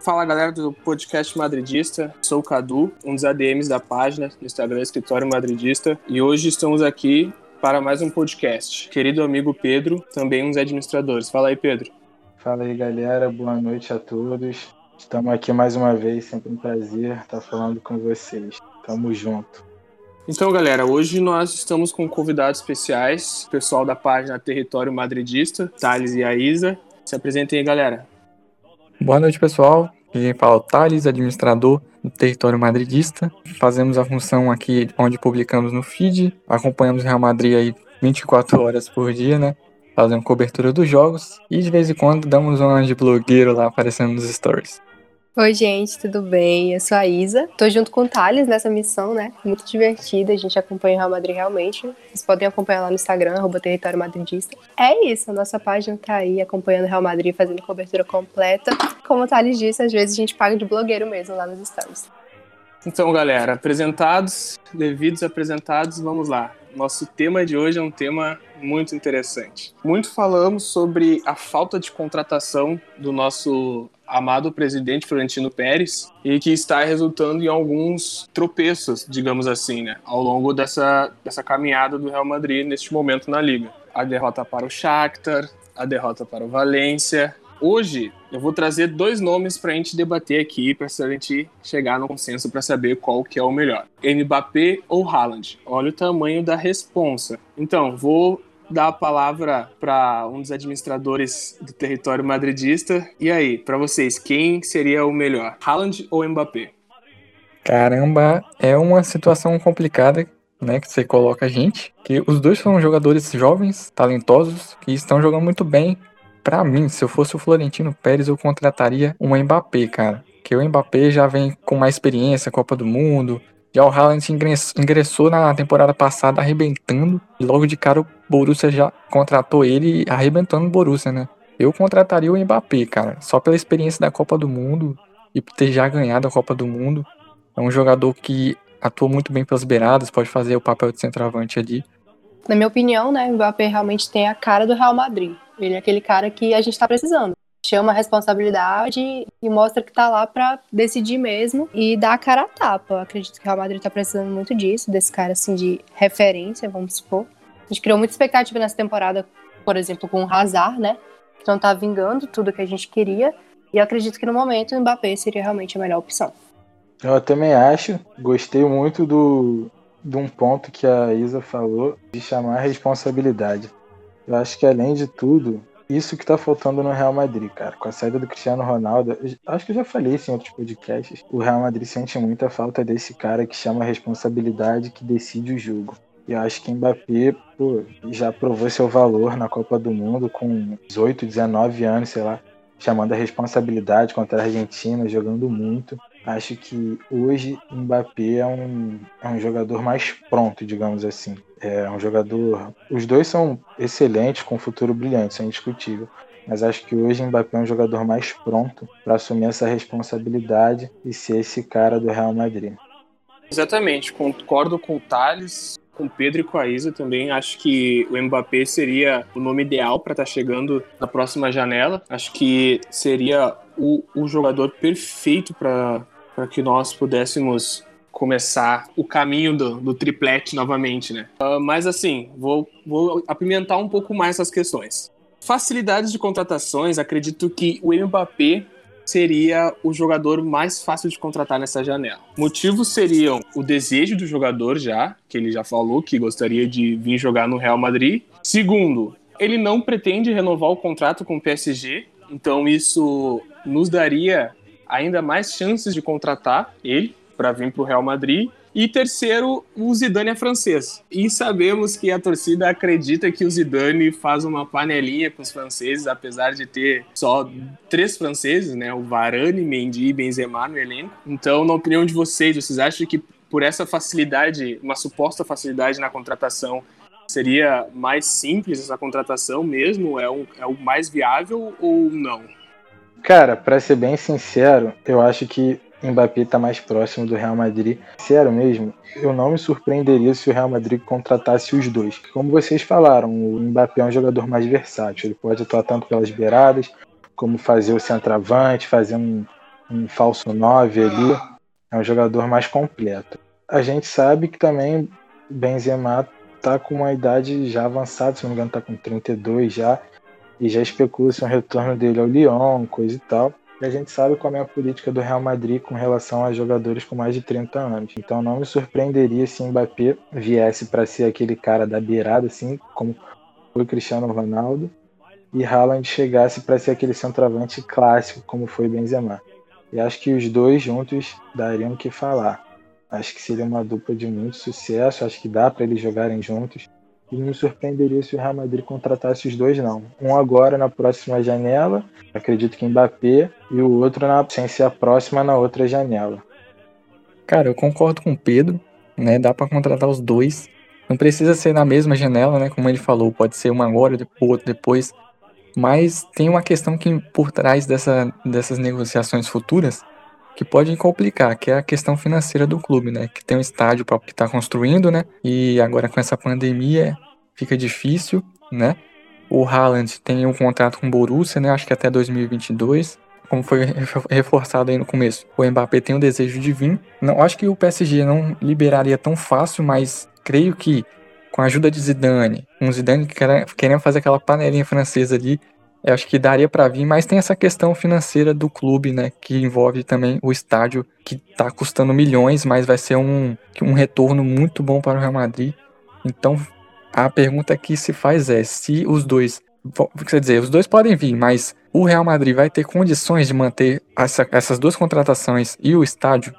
Fala galera do podcast Madridista, sou o Cadu, um dos ADMs da página no Instagram Escritório Madridista, e hoje estamos aqui para mais um podcast. Querido amigo Pedro, também um dos administradores. Fala aí, Pedro. Fala aí, galera, boa noite a todos. Estamos aqui mais uma vez, sempre um prazer estar falando com vocês. Tamo junto. Então, galera, hoje nós estamos com convidados especiais, pessoal da página Território Madridista, Thales e Aisa. Se apresentem aí, galera. Boa noite, pessoal. Quem fala é o Thales, administrador do território madridista. Fazemos a função aqui onde publicamos no feed. Acompanhamos o Real Madrid aí 24 horas por dia, né? Fazendo cobertura dos jogos. E de vez em quando damos uma de blogueiro lá aparecendo nos stories. Oi, gente, tudo bem? Eu sou a Isa. Tô junto com o Thales nessa missão, né? Muito divertida. A gente acompanha o Real Madrid realmente. Vocês podem acompanhar lá no Instagram, arroba Território Madridista. É isso, a nossa página tá aí acompanhando o Real Madrid, fazendo cobertura completa. Como o Thales disse, às vezes a gente paga de blogueiro mesmo lá nos stories. Então, galera, apresentados, devidos apresentados, vamos lá. Nosso tema de hoje é um tema muito interessante. Muito falamos sobre a falta de contratação do nosso amado presidente Florentino Pérez e que está resultando em alguns tropeços, digamos assim, né, ao longo dessa, dessa caminhada do Real Madrid neste momento na liga. A derrota para o Shakhtar, a derrota para o Valência. Hoje eu vou trazer dois nomes para a gente debater aqui, para a gente chegar no consenso para saber qual que é o melhor. Mbappé ou Haaland? Olha o tamanho da responsa. Então, vou dar a palavra para um dos administradores do território madridista. E aí, para vocês, quem seria o melhor, Haaland ou Mbappé? Caramba, é uma situação complicada, né, que você coloca a gente, que os dois são jogadores jovens, talentosos, que estão jogando muito bem. Para mim, se eu fosse o Florentino Pérez, eu contrataria um Mbappé, cara. Que o Mbappé já vem com mais experiência, Copa do Mundo, já o Haaland ingressou na temporada passada arrebentando e logo de cara o Borussia já contratou ele arrebentando o Borussia, né? Eu contrataria o Mbappé, cara, só pela experiência da Copa do Mundo e por ter já ganhado a Copa do Mundo. É um jogador que atua muito bem pelas beiradas, pode fazer o papel de centroavante ali. Na minha opinião, né, o Mbappé realmente tem a cara do Real Madrid. Ele é aquele cara que a gente está precisando chama a responsabilidade e mostra que tá lá para decidir mesmo e dar a cara a tapa. Acredito que o Real Madrid tá precisando muito disso, desse cara assim de referência, vamos supor. A gente criou muita expectativa nessa temporada, por exemplo, com o Hazard, né? Então tá vingando tudo que a gente queria. E acredito que no momento o Mbappé seria realmente a melhor opção. Eu também acho. Gostei muito do, de um ponto que a Isa falou de chamar a responsabilidade. Eu acho que além de tudo, isso que tá faltando no Real Madrid, cara. Com a saída do Cristiano Ronaldo, acho que eu já falei isso em outros podcasts. O Real Madrid sente muita falta desse cara que chama a responsabilidade, que decide o jogo. E acho que Mbappé pô, já provou seu valor na Copa do Mundo com 18, 19 anos, sei lá, chamando a responsabilidade contra a Argentina, jogando muito. Acho que hoje Mbappé é um, é um jogador mais pronto, digamos assim. É um jogador. Os dois são excelentes, com futuro brilhante, isso é indiscutível. Mas acho que hoje Mbappé é um jogador mais pronto para assumir essa responsabilidade e ser esse cara do Real Madrid. Exatamente, concordo com o Thales, com Pedro e com a Isa também. Acho que o Mbappé seria o nome ideal para estar tá chegando na próxima janela. Acho que seria o, o jogador perfeito para que nós pudéssemos começar o caminho do, do triplete novamente, né? Uh, mas assim, vou, vou apimentar um pouco mais essas questões. Facilidades de contratações, acredito que o Mbappé seria o jogador mais fácil de contratar nessa janela. Motivos seriam o desejo do jogador já, que ele já falou que gostaria de vir jogar no Real Madrid. Segundo, ele não pretende renovar o contrato com o PSG, então isso nos daria ainda mais chances de contratar ele para vir para o Real Madrid. E terceiro, o Zidane é francês. E sabemos que a torcida acredita que o Zidane faz uma panelinha com os franceses, apesar de ter só três franceses, né? O Varane, Mendy e Benzema no elenco. Então, na opinião de vocês, vocês acham que por essa facilidade, uma suposta facilidade na contratação, seria mais simples essa contratação mesmo? É, um, é o mais viável ou não? Cara, para ser bem sincero, eu acho que Mbappé está mais próximo do Real Madrid. Sério mesmo, eu não me surpreenderia se o Real Madrid contratasse os dois. Como vocês falaram, o Mbappé é um jogador mais versátil. Ele pode atuar tanto pelas beiradas, como fazer o centroavante, fazer um, um falso 9 ali, é um jogador mais completo. A gente sabe que também Benzema tá com uma idade já avançada, se não me engano tá com 32 já, e já especula-se um retorno dele ao Lyon, coisa e tal. E a gente sabe qual é a política do Real Madrid com relação a jogadores com mais de 30 anos. Então não me surpreenderia se Mbappé viesse para ser aquele cara da beirada, assim como foi Cristiano Ronaldo, e Haaland chegasse para ser aquele centroavante clássico, como foi Benzema. E acho que os dois juntos dariam o que falar. Acho que seria uma dupla de muito sucesso, acho que dá para eles jogarem juntos. E não me surpreenderia se o Real Madrid contratasse os dois, não. Um agora na próxima janela, acredito que Mbappé, e o outro na, sem ser a próxima na outra janela. Cara, eu concordo com o Pedro, né? Dá para contratar os dois. Não precisa ser na mesma janela, né? Como ele falou, pode ser uma agora, outro depois. Mas tem uma questão que por trás dessa, dessas negociações futuras que pode complicar, que é a questão financeira do clube, né? Que tem um estádio que está construindo, né? E agora com essa pandemia fica difícil, né? O Haaland tem um contrato com o Borussia, né? Acho que até 2022. Como foi reforçado aí no começo. O Mbappé tem o desejo de vir. Não, acho que o PSG não liberaria tão fácil, mas creio que com a ajuda de Zidane, um Zidane querendo fazer aquela panelinha francesa ali, eu acho que daria para vir, mas tem essa questão financeira do clube, né, que envolve também o estádio que tá custando milhões, mas vai ser um, um retorno muito bom para o Real Madrid. Então, a pergunta que se faz é se os dois, quer dizer, os dois podem vir, mas o Real Madrid vai ter condições de manter essa, essas duas contratações e o estádio?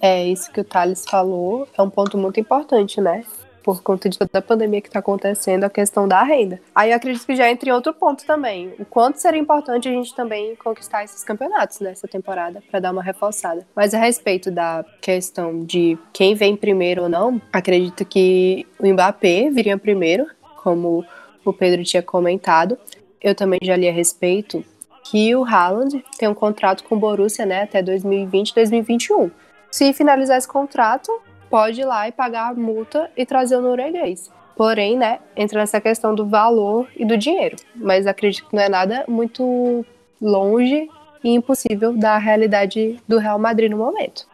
É, isso que o Thales falou é um ponto muito importante, né? Por conta de toda a pandemia que está acontecendo, a questão da renda. Aí eu acredito que já entra em outro ponto também. O quanto seria importante a gente também conquistar esses campeonatos nessa temporada, para dar uma reforçada. Mas a respeito da questão de quem vem primeiro ou não, acredito que o Mbappé viria primeiro, como o Pedro tinha comentado. Eu também já li a respeito que o Haaland tem um contrato com o Borussia né, até 2020, 2021. Se finalizar esse contrato, pode ir lá e pagar a multa e trazer o norueguês. Porém, né, entra nessa questão do valor e do dinheiro. Mas acredito que não é nada muito longe e impossível da realidade do Real Madrid no momento.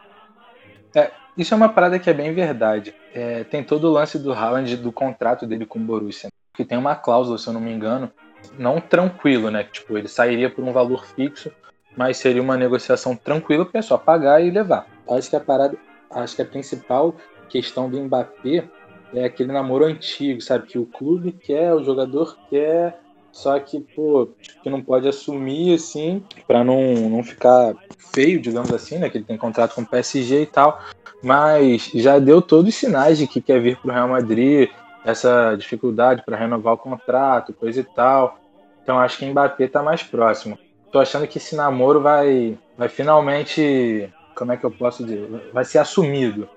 É, isso é uma parada que é bem verdade. É, tem todo o lance do Haaland, do contrato dele com o Borussia, que tem uma cláusula, se eu não me engano, não tranquilo, né? Tipo, ele sairia por um valor fixo, mas seria uma negociação tranquila, porque é só pagar e levar. Acho que a parada acho que a principal questão do Mbappé é aquele namoro antigo, sabe? Que o clube quer, o jogador quer, só que, pô, que não pode assumir, assim, para não, não ficar feio, digamos assim, né? Que ele tem contrato com o PSG e tal. Mas já deu todos os sinais de que quer vir pro Real Madrid, essa dificuldade para renovar o contrato, coisa e tal. Então acho que Mbappé tá mais próximo. Tô achando que esse namoro vai, vai finalmente como é que eu posso dizer? Vai ser assumido.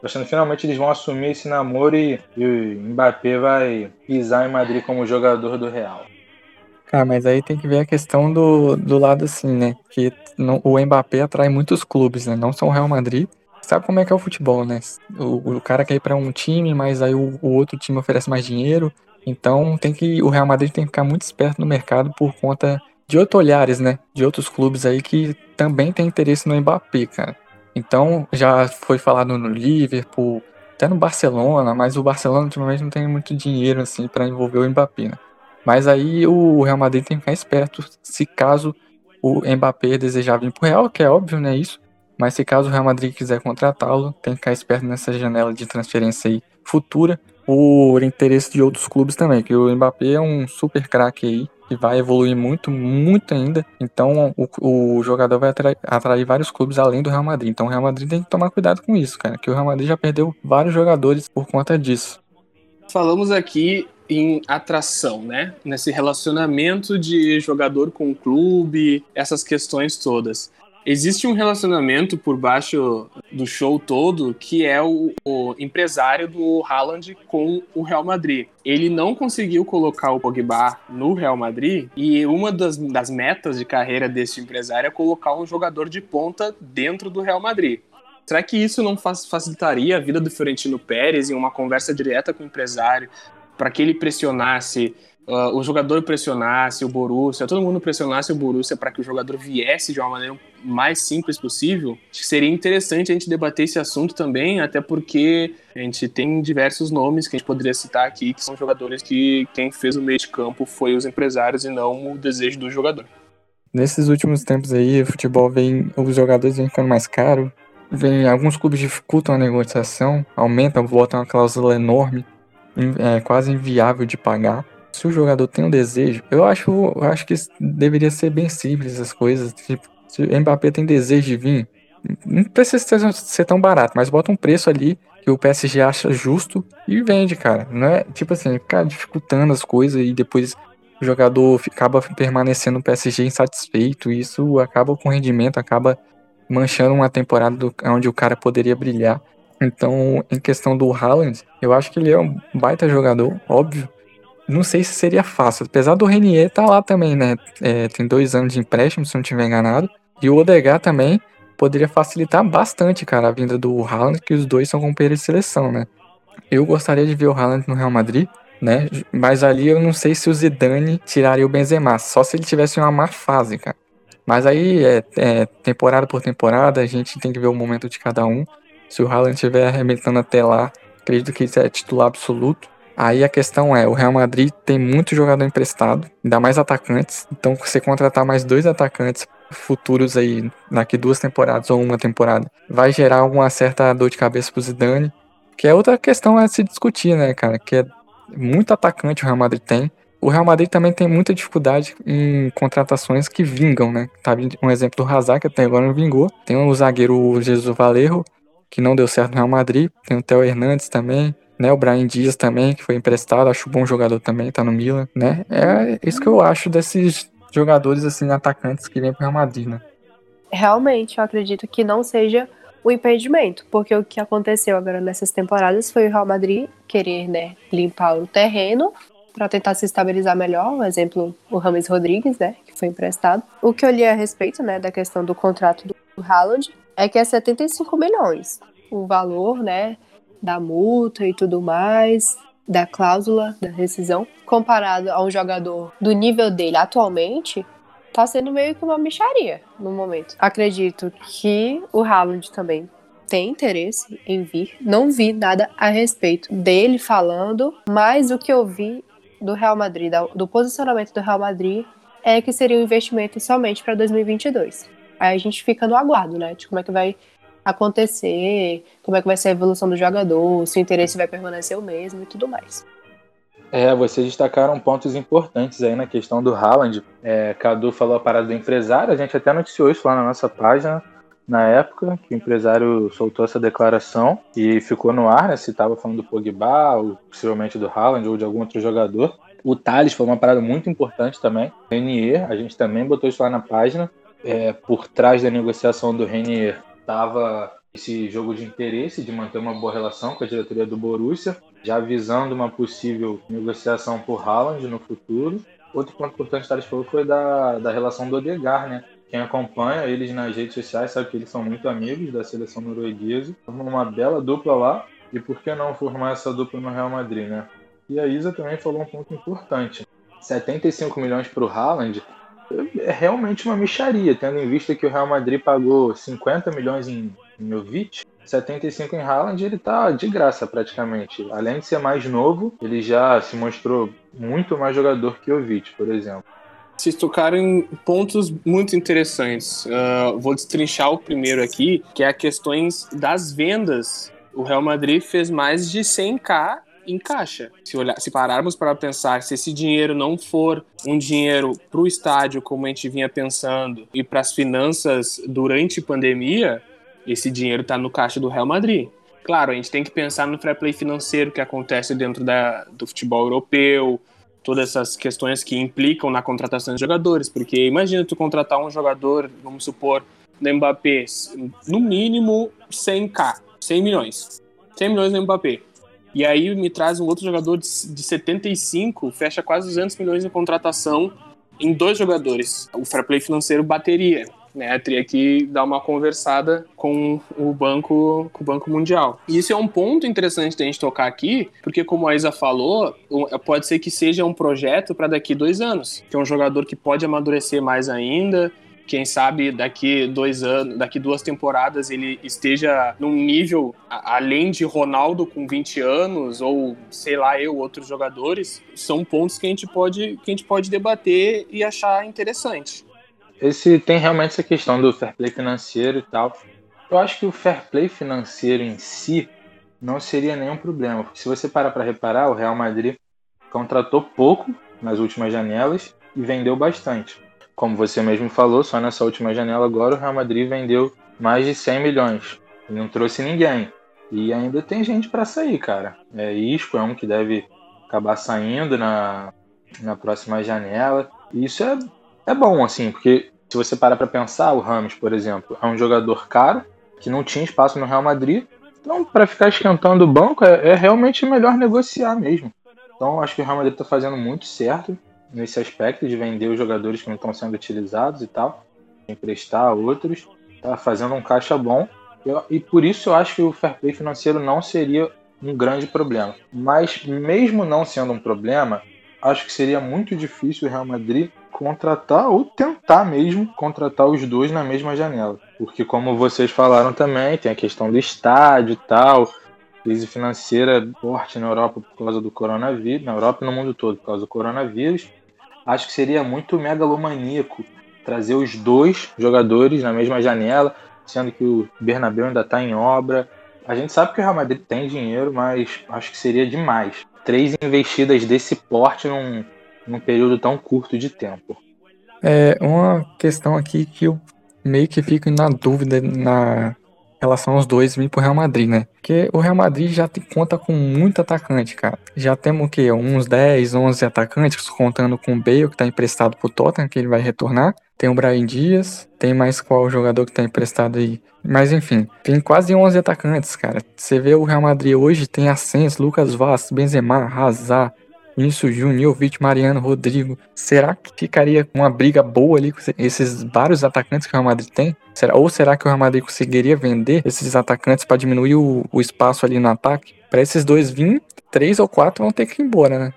Tô achando que finalmente eles vão assumir esse namoro e, o Mbappé vai pisar em Madrid como jogador do Real. Cara, mas aí tem que ver a questão do, do lado assim, né? Que não, o Mbappé atrai muitos clubes, né? Não só o Real Madrid. Sabe como é que é o futebol, né? O, o cara quer ir pra um time, mas aí o, o outro time oferece mais dinheiro. Então tem que o Real Madrid tem que ficar muito esperto no mercado por conta de outros olhares, né? De outros clubes aí que também tem interesse no Mbappé, cara. Então, já foi falado no Liverpool, até no Barcelona, mas o Barcelona ultimamente não tem muito dinheiro assim para envolver o Mbappé, né? Mas aí o Real Madrid tem que ficar esperto se caso o Mbappé desejar vir pro Real, que é óbvio, né, isso. Mas se caso o Real Madrid quiser contratá-lo, tem que ficar esperto nessa janela de transferência aí futura, por interesse de outros clubes também, que o Mbappé é um super craque aí, que vai evoluir muito, muito ainda. Então o, o jogador vai atrair, atrair, vários clubes além do Real Madrid. Então o Real Madrid tem que tomar cuidado com isso, cara, que o Real Madrid já perdeu vários jogadores por conta disso. Falamos aqui em atração, né? Nesse relacionamento de jogador com o clube, essas questões todas. Existe um relacionamento por baixo do show todo que é o, o, empresário do Haaland com o Real Madrid. Ele não conseguiu colocar o Pogba no Real Madrid e uma das, das metas de carreira desse empresário é colocar um jogador de ponta dentro do Real Madrid. Será que isso não facilitaria a vida do Florentino Pérez em uma conversa direta com o empresário para que ele pressionasse uh, o jogador pressionasse o Borussia, todo mundo pressionasse o Borussia para que o jogador viesse de uma maneira mais simples possível, seria interessante a gente debater esse assunto também, até porque a gente tem diversos nomes que a gente poderia citar aqui, que são jogadores que quem fez o meio de campo foi os empresários e não o desejo do jogador. Nesses últimos tempos aí, o futebol vem, os jogadores vêm ficando mais caro, vem, alguns clubes dificultam a negociação, aumentam, botam uma cláusula enorme, é quase inviável de pagar se o jogador tem um desejo, eu acho, eu acho que deveria ser bem simples as coisas. Tipo, se o Mbappé tem desejo de vir, não precisa ser, tão barato, mas bota um preço ali que o PSG acha justo e vende, cara. Não é tipo assim, ficar dificultando as coisas e depois o jogador acaba permanecendo no PSG insatisfeito. E isso acaba com o rendimento, acaba manchando uma temporada do, onde o cara poderia brilhar. Então, em questão do Haaland, eu acho que ele é um baita jogador, óbvio não sei se seria fácil. Apesar do Renier tá lá também, né? É, tem dois anos de empréstimo, se não estiver enganado. E o Odegar também poderia facilitar bastante, cara, a vinda do Haaland, que os dois são companheiros de seleção, né? Eu gostaria de ver o Haaland no Real Madrid, né? Mas ali eu não sei se o Zidane tiraria o Benzema, só se ele tivesse uma má fase, cara. Mas aí é, é temporada por temporada, a gente tem que ver o momento de cada um. Se o Haaland estiver arrebentando até lá, acredito que isso é titular absoluto. Aí a questão é, o Real Madrid tem muito jogador emprestado, ainda mais atacantes. Então, você contratar mais dois atacantes futuros aí, daqui duas temporadas ou uma temporada, vai gerar alguma certa dor de cabeça pro Zidane. Que é outra questão a se discutir, né, cara? Que é muito atacante o Real Madrid tem. O Real Madrid também tem muita dificuldade em contratações que vingam, né? Tá um exemplo do Hazard, que até agora não vingou. Tem o zagueiro Jesus Valerro, que não deu certo no Real Madrid. Tem o Theo Hernandes também né? O Brian Dias também, que foi emprestado, acho bom jogador também, tá no Milan, né? É isso que eu acho desses jogadores, assim, atacantes que vêm pro Real Madrid, né? Realmente, eu acredito que não seja o impedimento, porque o que aconteceu agora nessas temporadas foi o Real Madrid querer, né, limpar o terreno para tentar se estabilizar melhor, um exemplo, o Rames Rodrigues, né, que foi emprestado. O que eu li a respeito, né, da questão do contrato do Haaland é que é 75 milhões o valor, né, da multa e tudo mais, da cláusula da rescisão, comparado a um jogador do nível dele atualmente, tá sendo meio que uma micharia no momento. Acredito que o Haaland também tem interesse em vir. Não vi nada a respeito dele falando, mas o que eu vi do Real Madrid, do posicionamento do Real Madrid, é que seria um investimento somente para 2022. Aí a gente fica no aguardo, né, de como é que vai acontecer, como é que vai ser a evolução do jogador, se o interesse vai permanecer o mesmo e tudo mais. É, vocês destacaram pontos importantes aí na questão do Haaland. É, Cadu falou a parada do empresário, a gente até noticiou isso lá na nossa página na época, que o empresário soltou essa declaração e ficou no ar, né, se estava falando do Pogba, ou possivelmente do Haaland ou de algum outro jogador. O Thales foi uma parada muito importante também. Renier, a gente também botou isso lá na página. É, por trás da negociação do Renier estava esse jogo de interesse de manter uma boa relação com a diretoria do Borussia, já visando uma possível negociação por Haaland no futuro. Outro ponto importante que falou foi da, da relação do Odegar, né? Quem acompanha eles nas redes sociais sabe que eles são muito amigos da seleção norueguesa. Formam uma bela dupla lá. E por que não formar essa dupla no Real Madrid, né? E a Isa também falou um ponto importante. 75 milhões para o Haaland é realmente uma micharia, tendo em vista que o Real Madrid pagou 50 milhões em, em Jovic, 75 em Haaland, ele tá de graça praticamente. Além de ser mais novo, ele já se mostrou muito mais jogador que o Jovic, por exemplo. Vocês tocaram em pontos muito interessantes. Uh, vou destrinchar o primeiro aqui, que é a questões das vendas. O Real Madrid fez mais de 100k encaixa. Se, olhar, se pararmos para pensar, se esse dinheiro não for um dinheiro para o estádio, como a gente vinha pensando, e para as finanças durante pandemia, esse dinheiro está no caixa do Real Madrid. Claro, a gente tem que pensar no fair play financeiro que acontece dentro da, do futebol europeu, todas essas questões que implicam na contratação de jogadores, porque imagina tu contratar um jogador, vamos supor, no Mbappé, no mínimo 100k, 100 milhões. 100 milhões no Mbappé. E aí me traz um outro jogador de, de 75, fecha quase 200 milhões de contratação em dois jogadores. O fair play financeiro bateria. né? Teria que dar uma conversada com o banco, com o Banco Mundial. E isso é um ponto interessante da gente tocar aqui, porque como a Isa falou, pode ser que seja um projeto para daqui dois anos, que é um jogador que pode amadurecer mais ainda, quem sabe daqui dois anos, daqui duas temporadas ele esteja num nível além de Ronaldo com 20 anos ou sei lá eu outros jogadores são pontos que a gente pode que a gente pode debater e achar interessante. Esse tem realmente essa questão do fair play financeiro e tal. Eu acho que o fair play financeiro em si não seria nenhum problema, porque se você parar para reparar, o Real Madrid contratou pouco nas últimas janelas e vendeu bastante como você mesmo falou, só nessa última janela agora o Real Madrid vendeu mais de 100 milhões e não trouxe ninguém. E ainda tem gente para sair, cara. É, Isco é um que deve acabar saindo na, na próxima janela. E isso é, é bom, assim, porque se você parar para pensar, o Ramos, por exemplo, é um jogador caro, que não tinha espaço no Real Madrid. Então, para ficar esquentando o banco, é, é realmente melhor negociar mesmo. Então, acho que o Real Madrid está fazendo muito certo nesse aspecto de vender os jogadores que não estão sendo utilizados e tal, emprestar outros, tá fazendo um caixa bom. Eu, e por isso eu acho que o fair play financeiro não seria um grande problema. Mas mesmo não sendo um problema, acho que seria muito difícil o Real Madrid contratar ou tentar mesmo contratar os dois na mesma janela. Porque como vocês falaram também, tem a questão do estádio e tal, crise financeira forte na Europa por causa do coronavírus, na Europa e no mundo todo por causa do coronavírus acho que seria muito megalomaníaco trazer os dois jogadores na mesma janela, sendo que o Bernabéu ainda está em obra. A gente sabe que o Real Madrid tem dinheiro, mas acho que seria demais. Três investidas desse porte num, num período tão curto de tempo. É uma questão aqui que eu meio que fico na dúvida na relação aos dois vir pro Real Madrid, né? Porque o Real Madrid já te, conta com muito atacante, cara. Já temos o quê? Uns 10, 11 atacantes, contando com o Bale, que tá emprestado pro Tottenham, que ele vai retornar. Tem o Brian Dias, tem mais qual jogador que tá emprestado aí. Mas enfim, tem quase 11 atacantes, cara. Você vê o Real Madrid hoje, tem Ascenso, Lucas Vaz, Benzema, Hazard, Vinícius Júnior, Jovic, Mariano, Rodrigo. Será que ficaria uma briga boa ali com esses vários atacantes que o Real Madrid tem? Será, ou será que o Real Madrid conseguiria vender esses atacantes para diminuir o, o, espaço ali no ataque? Para esses dois vir, três ou quatro vão ter que ir embora, né?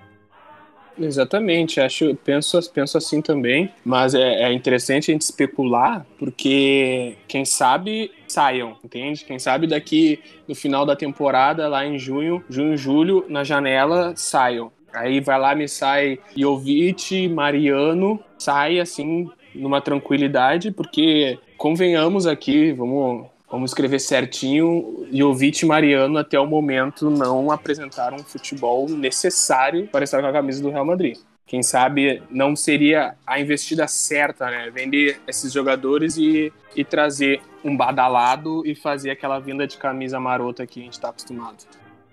Exatamente, acho, penso, penso assim também, mas é, é, interessante a gente especular, porque quem sabe saiam, entende? Quem sabe daqui no final da temporada, lá em junho, junho, julho, na janela, saiam. Aí vai lá, me sai Jovic, Mariano, sai assim numa tranquilidade, porque convenhamos aqui, vamos, vamos escrever certinho, Jovic e Mariano até o momento não apresentaram um futebol necessário para estar com a camisa do Real Madrid. Quem sabe não seria a investida certa, né? Vender esses jogadores e, e trazer um badalado e fazer aquela vinda de camisa marota que a gente está acostumado.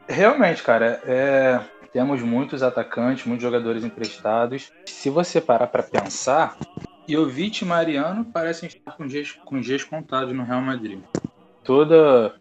Realmente, cara, é, temos muitos atacantes, muitos jogadores emprestados. Se você parar para pensar, Jovic e Mariano parecem estar com dias, com dias contados no Real Madrid. Toda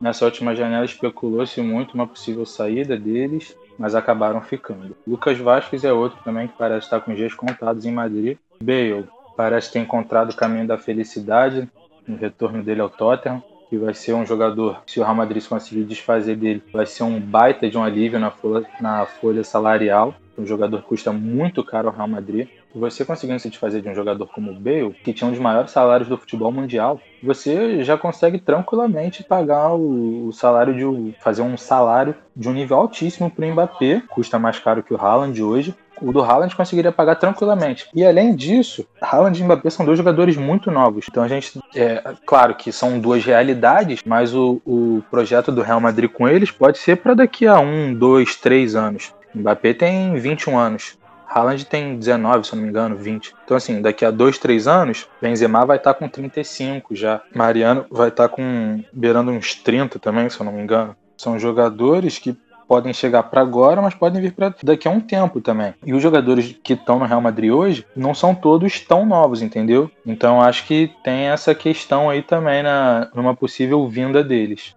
nessa última janela especulou-se muito uma possível saída deles, mas acabaram ficando. Lucas Vasquez é outro também que parece estar com dias contados em Madrid. Bale parece ter encontrado o caminho da felicidade no retorno dele ao Tottenham que vai ser um jogador, se o Real Madrid conseguir desfazer dele, vai ser um baita de um alívio na folha, na folha salarial. Um jogador custa muito caro ao Real Madrid. Você conseguindo se desfazer de um jogador como o Bale, que tinha um dos maiores salários do futebol mundial, você já consegue tranquilamente pagar o, o salário de fazer um salário de um nível altíssimo para o Mbappé, custa mais caro que o Haaland hoje, o do Haaland conseguiria pagar tranquilamente. E além disso, Haaland e Mbappé são dois jogadores muito novos. Então a gente, é claro que são duas realidades, mas o, o projeto do Real Madrid com eles pode ser para daqui a um, dois, três anos. Mbappé tem 21 anos. Haaland tem 19, se eu não me engano, 20. Então, assim, daqui a dois, três anos, Benzema vai estar tá com 35 já. Mariano vai estar tá com beirando uns 30 também, se eu não me engano. São jogadores que podem chegar para agora, mas podem vir para daqui a um tempo também. E os jogadores que estão no Real Madrid hoje não são todos tão novos, entendeu? Então acho que tem essa questão aí também na numa possível vinda deles.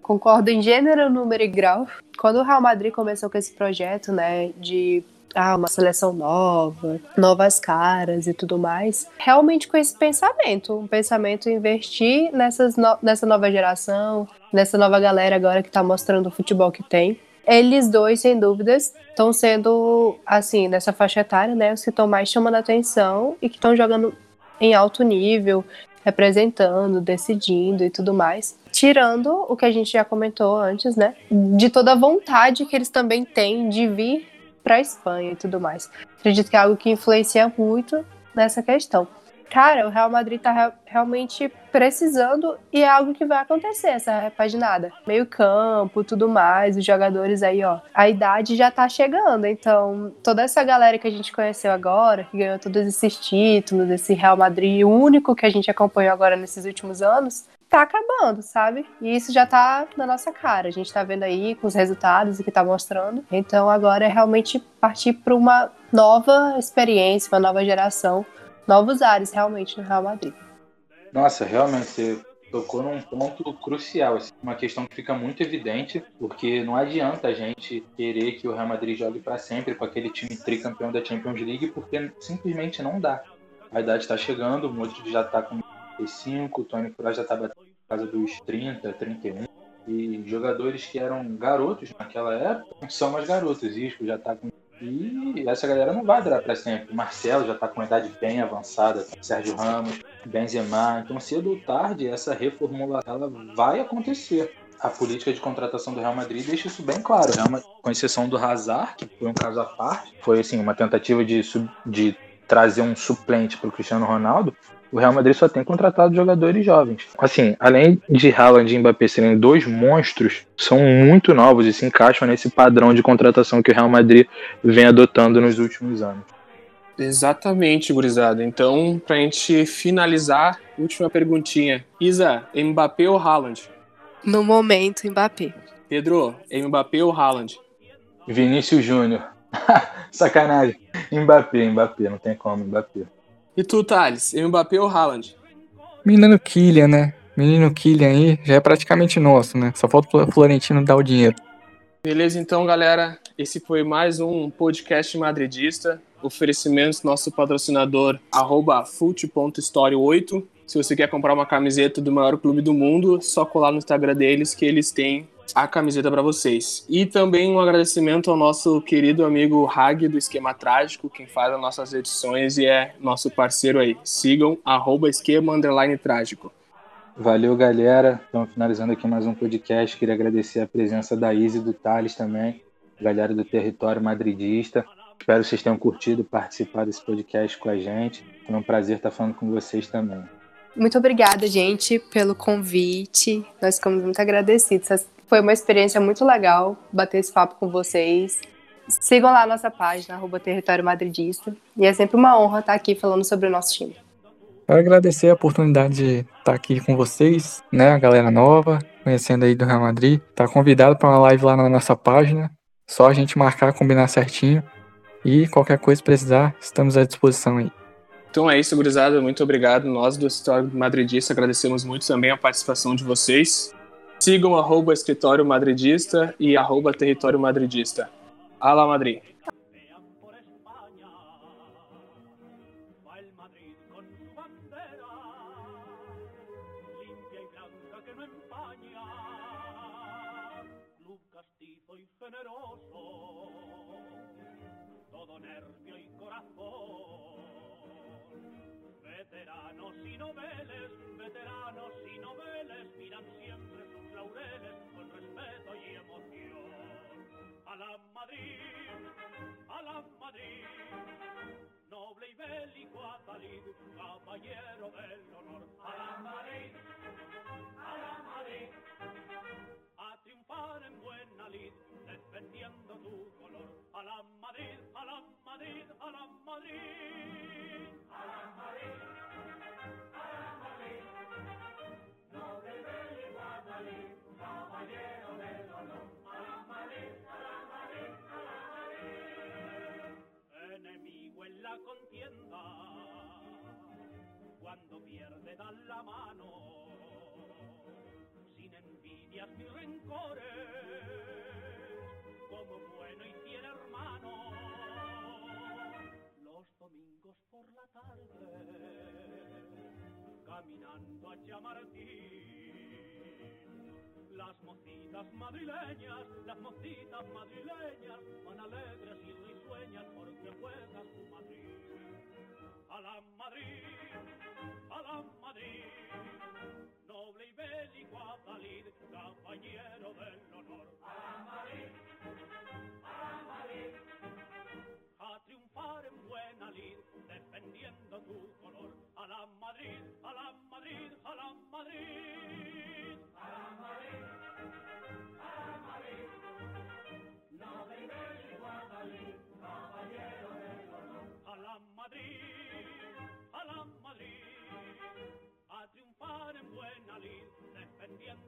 Concordo em gênero, número e grau. Quando o Real Madrid começou com esse projeto, né, de ah, uma seleção nova, novas caras e tudo mais. Realmente com esse pensamento, um pensamento investir nessas no nessa nova geração, nessa nova galera agora que tá mostrando o futebol que tem. Eles dois, sem dúvidas, estão sendo, assim, nessa faixa etária, né, os que estão mais chamando atenção e que estão jogando em alto nível, representando, decidindo e tudo mais. Tirando o que a gente já comentou antes, né? De toda a vontade que eles também têm de vir para a Espanha e tudo mais. Acredito que é algo que influencia muito nessa questão. Cara, o Real Madrid tá realmente precisando e é algo que vai acontecer, essa repaginada. Meio campo, tudo mais, os jogadores aí, ó. A idade já tá chegando, então toda essa galera que a gente conheceu agora, que ganhou todos esses títulos, esse Real Madrid único que a gente acompanhou agora nesses últimos anos, tá acabando, sabe? E isso já tá na nossa cara. A gente tá vendo aí com os resultados e que tá mostrando. Então agora é realmente partir para uma nova experiência, uma nova geração novos ares realmente no Real Madrid. Nossa, realmente você tocou num ponto crucial, assim, uma questão que fica muito evidente, porque não adianta a gente querer que o Real Madrid jogue para sempre com aquele time tricampeão da Champions League, porque simplesmente não dá. A idade está chegando, o Modric já está com 35, o Tony Kroos já está batendo na casa dos 30, 31. E jogadores que eram garotos naquela época são mais garotos. Isco já está com e essa galera não vai durar para sempre. Marcelo já está com uma idade bem avançada, Sérgio Ramos, Benzema. Então, cedo ou tarde, essa reformulação ela vai acontecer. A política de contratação do Real Madrid deixa isso bem claro. Com exceção do Hazard, que foi um caso à parte, foi assim uma tentativa de, de trazer um suplente para o Cristiano Ronaldo o Real Madrid só tem contratado jogadores jovens. Assim, além de Haaland e Mbappé serem dois monstros, são muito novos e se encaixam nesse padrão de contratação que o Real Madrid vem adotando nos últimos anos. Exatamente, gurizada. Então, pra gente finalizar, última perguntinha. Isa, Mbappé ou Haaland? No momento, Mbappé. Pedro, Mbappé ou Haaland? Vinícius Júnior. Sacanagem. Mbappé, Mbappé, não tem como, Mbappé. E tu, Thales, Mbappé ou Haaland? Menino Kylian, né? Menino Kylian aí já é praticamente nosso, né? Só falta o Florentino dar o dinheiro. Beleza, então, galera. Esse foi mais um podcast madridista. Oferecimentos nosso patrocinador, arroba fute.story8. Se você quer comprar uma camiseta do maior clube do mundo, só colar no Instagram deles que eles têm a camiseta para vocês. E também um agradecimento ao nosso querido amigo Hag do Esquema Trágico, quem faz as nossas edições e é nosso parceiro aí. Sigam arroba esquema underline trágico. Valeu, galera. Estamos finalizando aqui mais um podcast. Queria agradecer a presença da Izzy e do Thales também, galera do território madridista. Espero que vocês tenham curtido participar desse podcast com a gente. Foi um prazer estar falando com vocês também. Muito obrigada, gente, pelo convite. Nós ficamos muito agradecidos. Foi uma experiência muito legal bater esse papo com vocês. Sigam lá a nossa página, arroba Território Madridista. E é sempre uma honra estar aqui falando sobre o nosso time. Quero agradecer a oportunidade de estar aqui com vocês, né? A galera nova, conhecendo aí do Real Madrid. Tá convidado para uma live lá na nossa página. Só a gente marcar, combinar certinho. E qualquer coisa precisar, estamos à disposição aí. Então é isso, gurizada. Muito obrigado. Nós do História Madridista agradecemos muito também a participação de vocês. Sigam arroba escritório madridista e arroba território madridista. Ala Madrid. Veteranos y noveles, veteranos y noveles miran siempre laureles con respeto y emoción. A la Madrid, a la Madrid, noble y bélico Atalid, caballero del honor. A la Madrid, a la Madrid, a triunfar en buena lid, defendiendo tu color. A la Madrid, a la Madrid, a la Madrid, a la Madrid. Contienda, cuando pierde dan la mano, sin envidias ni rencores, como bueno y fiel hermano. Domingos por la tarde, caminando a Chamartín. Las mocitas madrileñas, las mocitas madrileñas, van alegres y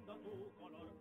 tu color